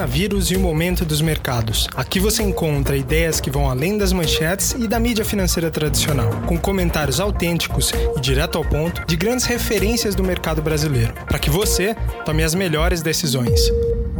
coronavírus e o momento dos mercados. Aqui você encontra ideias que vão além das manchetes e da mídia financeira tradicional, com comentários autênticos e direto ao ponto de grandes referências do mercado brasileiro, para que você tome as melhores decisões.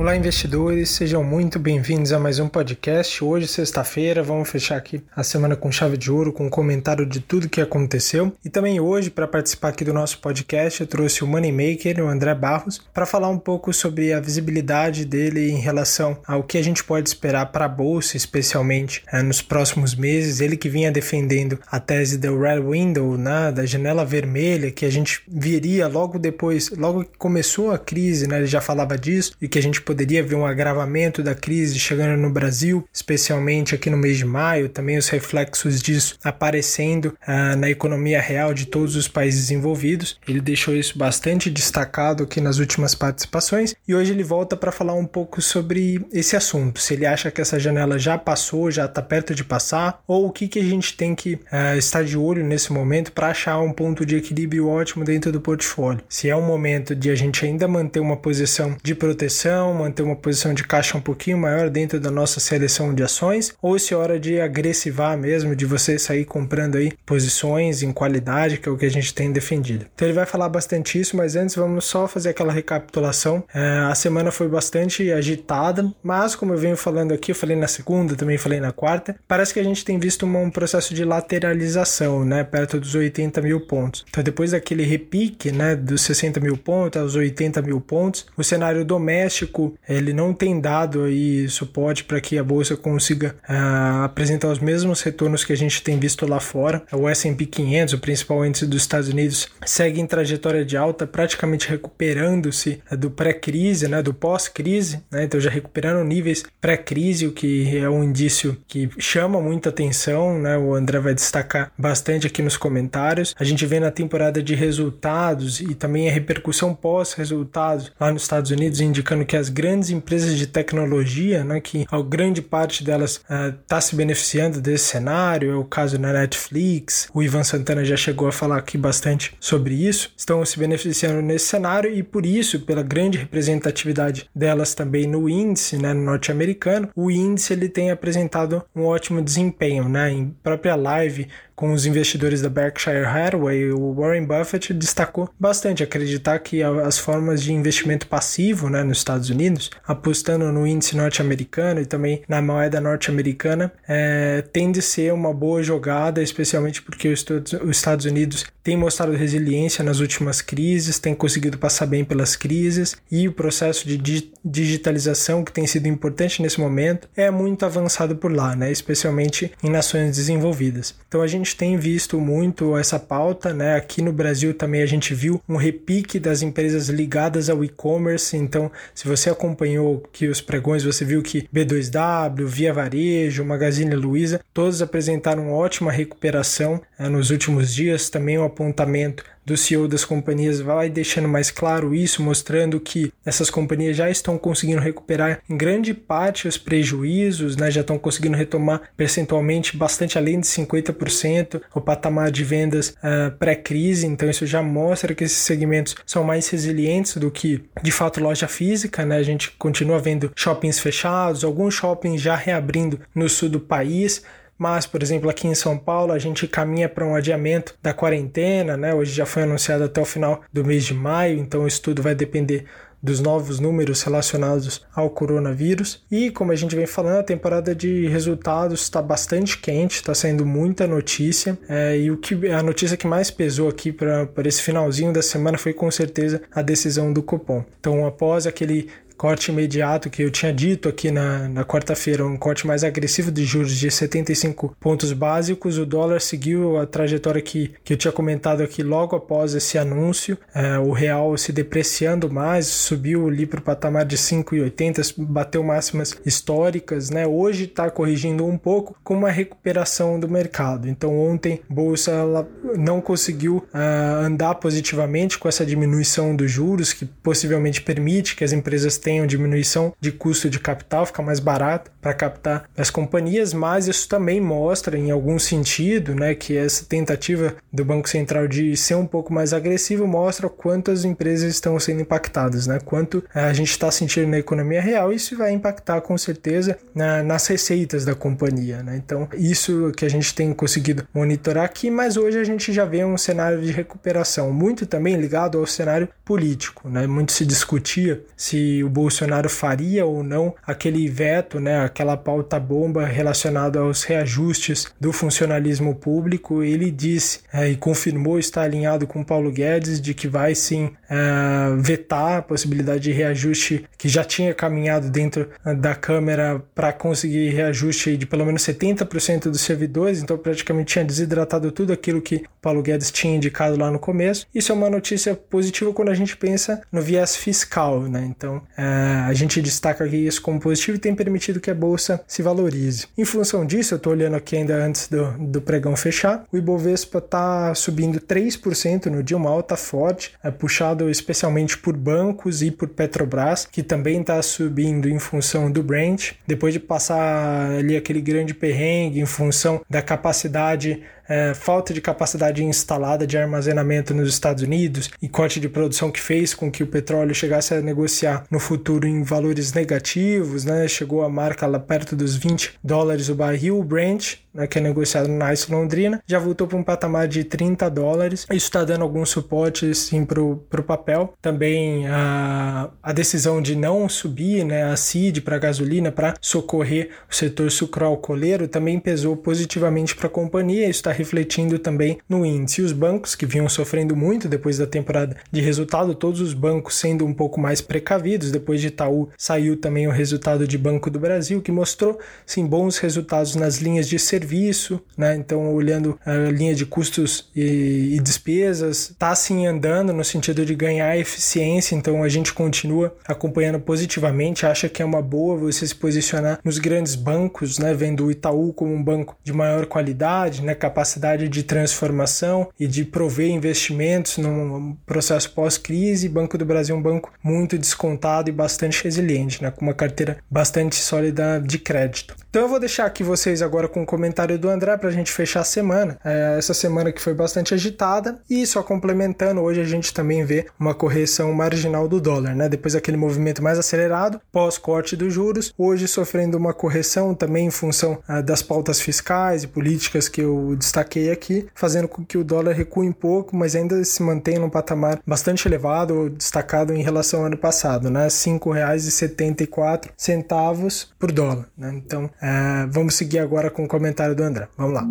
Olá, investidores, sejam muito bem-vindos a mais um podcast. Hoje, sexta-feira, vamos fechar aqui a semana com chave de ouro, com um comentário de tudo que aconteceu. E também hoje, para participar aqui do nosso podcast, eu trouxe o Moneymaker, o André Barros, para falar um pouco sobre a visibilidade dele em relação ao que a gente pode esperar para a bolsa, especialmente é, nos próximos meses. Ele que vinha defendendo a tese do Red Window, né, da janela vermelha, que a gente viria logo depois, logo que começou a crise, né, ele já falava disso, e que a gente poderia ver um agravamento da crise chegando no Brasil, especialmente aqui no mês de maio, também os reflexos disso aparecendo ah, na economia real de todos os países envolvidos. Ele deixou isso bastante destacado aqui nas últimas participações e hoje ele volta para falar um pouco sobre esse assunto. Se ele acha que essa janela já passou, já está perto de passar, ou o que, que a gente tem que ah, estar de olho nesse momento para achar um ponto de equilíbrio ótimo dentro do portfólio. Se é um momento de a gente ainda manter uma posição de proteção, manter uma posição de caixa um pouquinho maior dentro da nossa seleção de ações, ou se é hora de agressivar mesmo, de você sair comprando aí posições em qualidade, que é o que a gente tem defendido. Então ele vai falar bastante isso, mas antes vamos só fazer aquela recapitulação. É, a semana foi bastante agitada, mas como eu venho falando aqui, eu falei na segunda, também falei na quarta, parece que a gente tem visto um processo de lateralização, né, perto dos 80 mil pontos. Então depois daquele repique, né, dos 60 mil pontos aos 80 mil pontos, o cenário doméstico ele não tem dado aí suporte para que a bolsa consiga uh, apresentar os mesmos retornos que a gente tem visto lá fora. O S&P 500, o principal índice dos Estados Unidos, segue em trajetória de alta, praticamente recuperando-se uh, do pré-crise, né, do pós-crise, né, então já recuperando níveis pré-crise, o que é um indício que chama muita atenção, né, o André vai destacar bastante aqui nos comentários. A gente vê na temporada de resultados e também a repercussão pós-resultados lá nos Estados Unidos indicando que as grandes empresas de tecnologia, né, que a grande parte delas está uh, se beneficiando desse cenário, é o caso da Netflix, o Ivan Santana já chegou a falar aqui bastante sobre isso, estão se beneficiando nesse cenário e por isso, pela grande representatividade delas também no índice né, norte-americano, o índice ele tem apresentado um ótimo desempenho. Né, em própria live com os investidores da Berkshire Hathaway, o Warren Buffett destacou bastante acreditar que as formas de investimento passivo né, nos Estados Unidos, apostando no índice norte-americano e também na moeda norte-americana, é, tende a ser uma boa jogada, especialmente porque os Estados Unidos tem mostrado resiliência nas últimas crises, tem conseguido passar bem pelas crises e o processo de digitalização que tem sido importante nesse momento é muito avançado por lá, né? especialmente em nações desenvolvidas. Então a gente tem visto muito essa pauta, né? aqui no Brasil também a gente viu um repique das empresas ligadas ao e-commerce, então se você acompanhou que os pregões, você viu que B2W, Via Varejo, Magazine Luiza, todos apresentaram ótima recuperação né? nos últimos dias, também o apontamento do CEO das companhias vai deixando mais claro isso, mostrando que essas companhias já estão conseguindo recuperar em grande parte os prejuízos, né, já estão conseguindo retomar percentualmente bastante além de 50% o patamar de vendas uh, pré-crise, então isso já mostra que esses segmentos são mais resilientes do que de fato loja física, né? A gente continua vendo shoppings fechados, alguns shoppings já reabrindo no sul do país, mas, por exemplo, aqui em São Paulo, a gente caminha para um adiamento da quarentena, né? Hoje já foi anunciado até o final do mês de maio, então isso tudo vai depender dos novos números relacionados ao coronavírus. E como a gente vem falando, a temporada de resultados está bastante quente, está saindo muita notícia. É, e o que a notícia que mais pesou aqui para esse finalzinho da semana foi com certeza a decisão do cupom. Então, após aquele corte imediato que eu tinha dito aqui na, na quarta-feira, um corte mais agressivo de juros de 75 pontos básicos, o dólar seguiu a trajetória que, que eu tinha comentado aqui logo após esse anúncio, é, o real se depreciando mais, subiu ali para o patamar de 5,80, bateu máximas históricas, né? hoje está corrigindo um pouco com uma recuperação do mercado. Então ontem bolsa ela não conseguiu uh, andar positivamente com essa diminuição dos juros que possivelmente permite que as empresas tenham tenham diminuição de custo de capital, fica mais barato para captar as companhias, mas isso também mostra, em algum sentido, né, que essa tentativa do Banco Central de ser um pouco mais agressivo mostra quantas empresas estão sendo impactadas, né, quanto eh, a gente está sentindo na economia real. Isso vai impactar com certeza na, nas receitas da companhia. Né? Então, isso que a gente tem conseguido monitorar aqui, mas hoje a gente já vê um cenário de recuperação, muito também ligado ao cenário político. Né? Muito se discutia se o Bolsonaro faria ou não aquele veto, né, aquela pauta bomba relacionada aos reajustes do funcionalismo público. Ele disse é, e confirmou estar alinhado com Paulo Guedes de que vai sim é, vetar a possibilidade de reajuste que já tinha caminhado dentro da Câmara para conseguir reajuste de pelo menos 70% dos servidores, então praticamente tinha desidratado tudo aquilo que Paulo Guedes tinha indicado lá no começo. Isso é uma notícia positiva quando a gente pensa no viés fiscal, né? Então é, a gente destaca aqui isso como positivo e tem permitido que a bolsa se valorize. Em função disso, eu estou olhando aqui ainda antes do, do pregão fechar, o Ibovespa está subindo 3% no dia, uma alta forte, é puxado especialmente por bancos e por Petrobras, que também está subindo em função do Brent, depois de passar ali aquele grande perrengue em função da capacidade é, falta de capacidade instalada de armazenamento nos Estados Unidos e corte de produção que fez com que o petróleo chegasse a negociar no futuro em valores negativos, né? chegou a marca lá perto dos 20 dólares o barril, Brent, né, que é negociado na ICE Londrina, já voltou para um patamar de 30 dólares. Isso está dando algum suporte para o papel. Também a, a decisão de não subir né, a CID para gasolina para socorrer o setor sucroalcooleiro também pesou positivamente para a companhia. Isso está refletindo também no índice. Os bancos que vinham sofrendo muito depois da temporada de resultado, todos os bancos sendo um pouco mais precavidos. Depois de Itaú saiu também o resultado de Banco do Brasil, que mostrou sim bons resultados nas linhas de serviço, né? Então, olhando a linha de custos e, e despesas, está sim andando no sentido de ganhar eficiência. Então, a gente continua acompanhando positivamente. Acha que é uma boa você se posicionar nos grandes bancos, né? Vendo o Itaú como um banco de maior qualidade, né? Capacidade de transformação e de prover investimentos num processo pós-crise. Banco do Brasil é um banco muito descontado e bastante resiliente, né? com uma carteira bastante sólida de crédito. Então eu vou deixar aqui vocês agora com o um comentário do André para a gente fechar a semana. É, essa semana que foi bastante agitada e só complementando, hoje a gente também vê uma correção marginal do dólar, né? Depois daquele movimento mais acelerado, pós-corte dos juros, hoje sofrendo uma correção também em função ah, das pautas fiscais e políticas que eu destaquei aqui, fazendo com que o dólar recue um pouco, mas ainda se mantenha num patamar bastante elevado, destacado em relação ao ano passado, né? R$ 5,74 por dólar, né? Então, é, vamos seguir agora com o comentário do André. Vamos lá.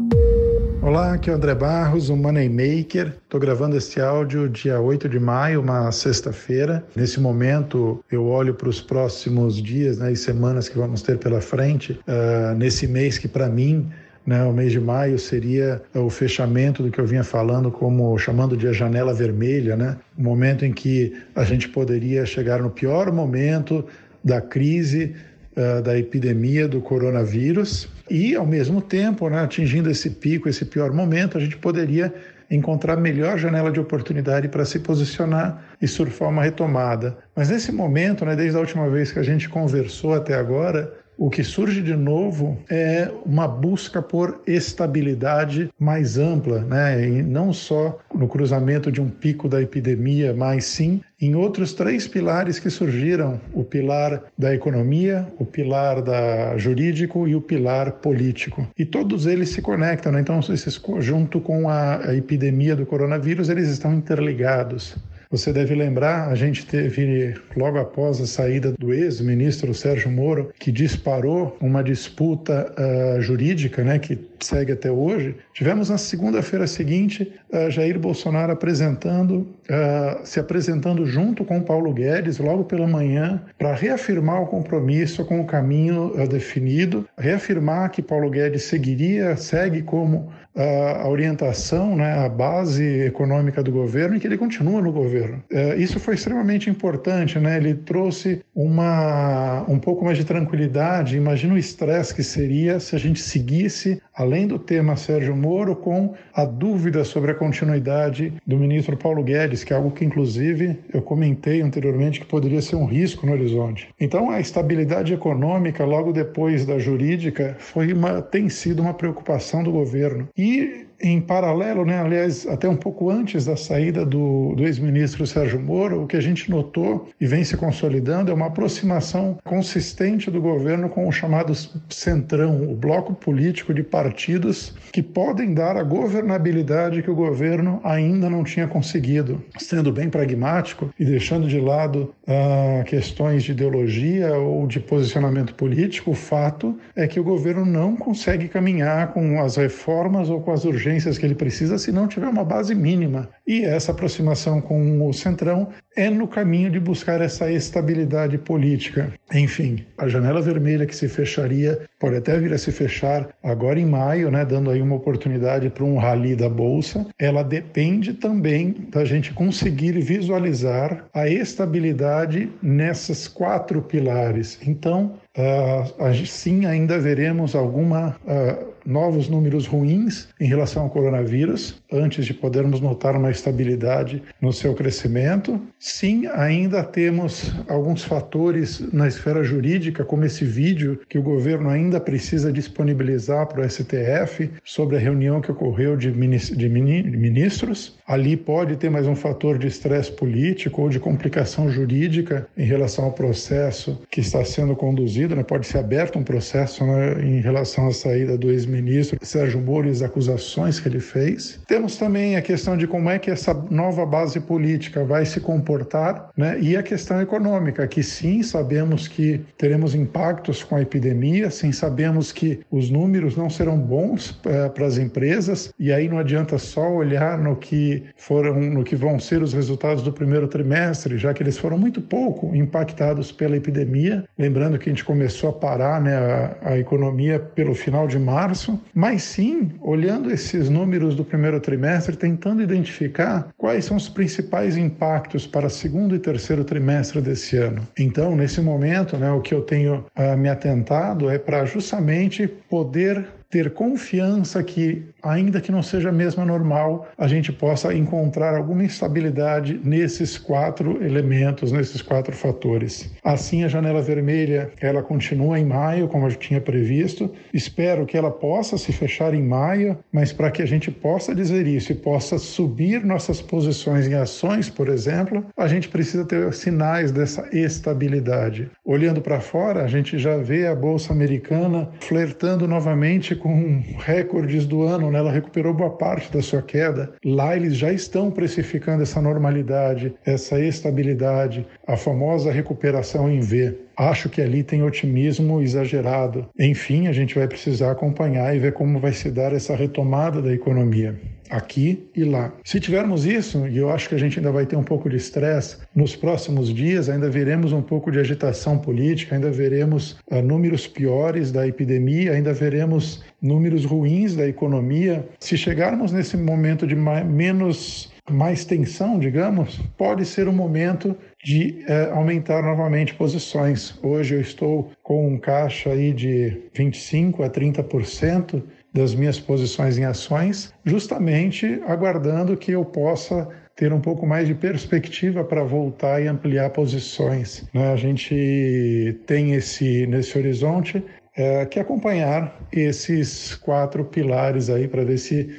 Olá, aqui é o André Barros, o Moneymaker. Estou gravando este áudio dia 8 de maio, uma sexta-feira. Nesse momento, eu olho para os próximos dias né, e semanas que vamos ter pela frente, uh, nesse mês que, para mim, né, o mês de maio seria o fechamento do que eu vinha falando, como chamando de a janela vermelha, né? o momento em que a gente poderia chegar no pior momento da crise uh, da epidemia do coronavírus e, ao mesmo tempo, né, atingindo esse pico, esse pior momento, a gente poderia encontrar melhor janela de oportunidade para se posicionar e surfar uma retomada. Mas nesse momento, né, desde a última vez que a gente conversou até agora, o que surge de novo é uma busca por estabilidade mais ampla, né? E não só no cruzamento de um pico da epidemia, mas sim em outros três pilares que surgiram: o pilar da economia, o pilar da jurídico e o pilar político. E todos eles se conectam, né? então esses, junto com a epidemia do coronavírus, eles estão interligados. Você deve lembrar, a gente teve, logo após a saída do ex-ministro Sérgio Moro, que disparou uma disputa uh, jurídica, né, que segue até hoje. Tivemos na segunda-feira seguinte uh, Jair Bolsonaro apresentando, uh, se apresentando junto com Paulo Guedes, logo pela manhã, para reafirmar o compromisso com o caminho definido, reafirmar que Paulo Guedes seguiria, segue como a orientação, né, a base econômica do governo e que ele continua no governo governo. É, isso foi extremamente importante, né? Ele trouxe uma, um pouco mais de tranquilidade. Imagina o estresse que seria se a gente seguisse, além do tema Sérgio Moro, com a dúvida sobre a continuidade do ministro Paulo Guedes, que é algo que, inclusive, eu comentei anteriormente que poderia ser um risco no horizonte. Então, a estabilidade econômica, logo depois da jurídica, foi uma, tem sido uma preocupação do governo. E em paralelo, né, aliás, até um pouco antes da saída do, do ex-ministro Sérgio Moro, o que a gente notou e vem se consolidando é uma aproximação consistente do governo com o chamado centrão, o bloco político de partidos que podem dar a governabilidade que o governo ainda não tinha conseguido. Sendo bem pragmático e deixando de lado ah, questões de ideologia ou de posicionamento político, o fato é que o governo não consegue caminhar com as reformas ou com as urgências que ele precisa se não tiver uma base mínima. E essa aproximação com o Centrão é no caminho de buscar essa estabilidade política. Enfim, a janela vermelha que se fecharia pode até vir a se fechar agora em maio, né, dando aí uma oportunidade para um rally da bolsa. Ela depende também da gente conseguir visualizar a estabilidade nessas quatro pilares. Então, uh, sim, ainda veremos alguma uh, novos números ruins em relação ao coronavírus, antes de podermos notar uma estabilidade no seu crescimento. Sim, ainda temos alguns fatores na esfera jurídica, como esse vídeo que o governo ainda precisa disponibilizar para o STF sobre a reunião que ocorreu de ministros. Ali pode ter mais um fator de estresse político ou de complicação jurídica em relação ao processo que está sendo conduzido. Né? Pode ser aberto um processo né, em relação à saída do ex-ministro Sérgio Moro e as acusações que ele fez. Temos também a questão de como é que essa nova base política vai se comportar né? e a questão econômica, que sim, sabemos que teremos impactos com a epidemia, sim, sabemos que os números não serão bons é, para as empresas e aí não adianta só olhar no que foram no que vão ser os resultados do primeiro trimestre, já que eles foram muito pouco impactados pela epidemia. Lembrando que a gente começou a parar né, a, a economia pelo final de março, mas sim olhando esses números do primeiro trimestre, tentando identificar quais são os principais impactos para segundo e terceiro trimestre desse ano. Então, nesse momento, né, o que eu tenho uh, me atentado é para justamente poder ter confiança que, ainda que não seja a mesma normal, a gente possa encontrar alguma estabilidade nesses quatro elementos, nesses quatro fatores. Assim, a janela vermelha, ela continua em maio, como eu tinha previsto. Espero que ela possa se fechar em maio, mas para que a gente possa dizer isso e possa subir nossas posições em ações, por exemplo, a gente precisa ter sinais dessa estabilidade. Olhando para fora, a gente já vê a bolsa americana flertando novamente com recordes do ano, né? ela recuperou boa parte da sua queda. Lá eles já estão precificando essa normalidade, essa estabilidade, a famosa recuperação em V. Acho que ali tem otimismo exagerado. Enfim, a gente vai precisar acompanhar e ver como vai se dar essa retomada da economia aqui e lá. Se tivermos isso, e eu acho que a gente ainda vai ter um pouco de estresse nos próximos dias, ainda veremos um pouco de agitação política, ainda veremos uh, números piores da epidemia, ainda veremos números ruins da economia. Se chegarmos nesse momento de menos mais tensão, digamos, pode ser um momento de eh, aumentar novamente posições. Hoje eu estou com um caixa aí de 25 a 30% das minhas posições em ações, justamente aguardando que eu possa ter um pouco mais de perspectiva para voltar e ampliar posições. Né? A gente tem esse nesse horizonte é, que acompanhar esses quatro pilares aí para ver se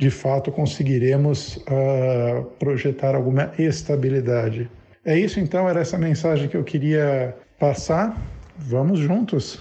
de fato conseguiremos uh, projetar alguma estabilidade. É isso então, era essa mensagem que eu queria passar. Vamos juntos.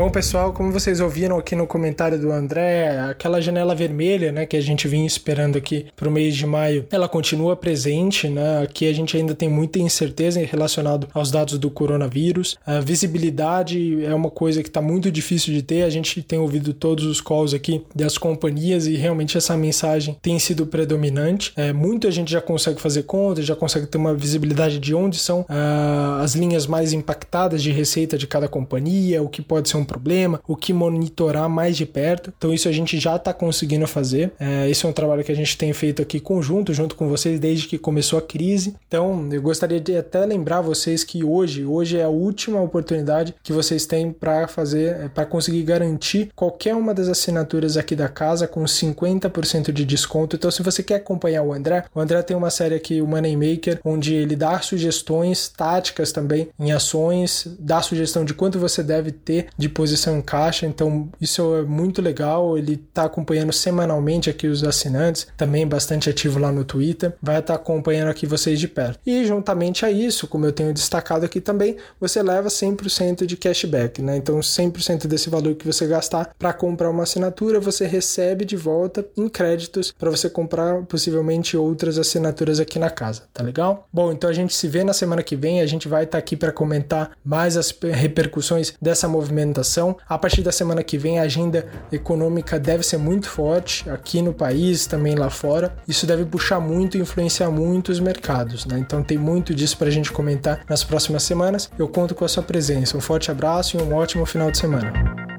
Bom, pessoal, como vocês ouviram aqui no comentário do André, aquela janela vermelha, né, que a gente vinha esperando aqui para o mês de maio, ela continua presente, né? Aqui a gente ainda tem muita incerteza relacionado aos dados do coronavírus. A visibilidade é uma coisa que está muito difícil de ter. A gente tem ouvido todos os calls aqui das companhias e realmente essa mensagem tem sido predominante. É, muita gente já consegue fazer conta, já consegue ter uma visibilidade de onde são uh, as linhas mais impactadas de receita de cada companhia, o que pode ser um problema, o que monitorar mais de perto. Então isso a gente já está conseguindo fazer. É, esse é um trabalho que a gente tem feito aqui conjunto, junto com vocês, desde que começou a crise. Então eu gostaria de até lembrar vocês que hoje, hoje é a última oportunidade que vocês têm para fazer, é, para conseguir garantir qualquer uma das assinaturas aqui da casa com 50% de desconto. Então se você quer acompanhar o André, o André tem uma série aqui, o Moneymaker, onde ele dá sugestões táticas também em ações, dá sugestão de quanto você deve ter de posição em caixa. Então isso é muito legal. Ele está acompanhando semanalmente aqui os assinantes, também bastante ativo lá no Twitter. Vai estar tá acompanhando aqui vocês de perto. E juntamente a isso, como eu tenho destacado aqui também, você leva 100% de cashback, né? Então 100% desse valor que você gastar para comprar uma assinatura, você recebe de volta em créditos para você comprar possivelmente outras assinaturas aqui na casa, tá legal? Bom, então a gente se vê na semana que vem, a gente vai estar tá aqui para comentar mais as repercussões dessa movimentação. A partir da semana que vem, a agenda econômica deve ser muito forte aqui no país, também lá fora. Isso deve puxar muito e influenciar muito os mercados, né? Então tem muito disso para a gente comentar nas próximas semanas. Eu conto com a sua presença. Um forte abraço e um ótimo final de semana.